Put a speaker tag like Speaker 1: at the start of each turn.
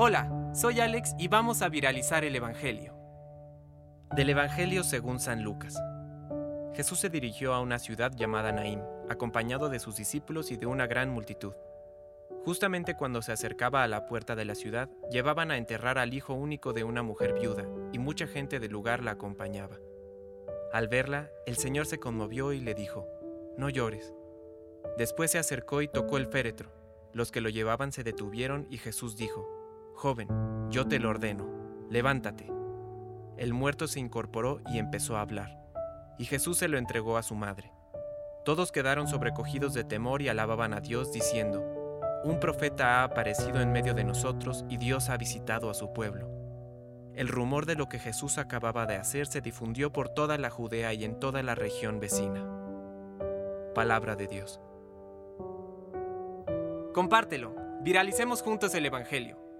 Speaker 1: Hola, soy Alex y vamos a viralizar el Evangelio. Del Evangelio según San Lucas. Jesús se dirigió a una ciudad llamada Naim, acompañado de sus discípulos y de una gran multitud. Justamente cuando se acercaba a la puerta de la ciudad, llevaban a enterrar al hijo único de una mujer viuda, y mucha gente del lugar la acompañaba. Al verla, el Señor se conmovió y le dijo, No llores. Después se acercó y tocó el féretro. Los que lo llevaban se detuvieron y Jesús dijo, Joven, yo te lo ordeno, levántate. El muerto se incorporó y empezó a hablar, y Jesús se lo entregó a su madre. Todos quedaron sobrecogidos de temor y alababan a Dios diciendo, Un profeta ha aparecido en medio de nosotros y Dios ha visitado a su pueblo. El rumor de lo que Jesús acababa de hacer se difundió por toda la Judea y en toda la región vecina. Palabra de Dios. Compártelo, viralicemos juntos el Evangelio.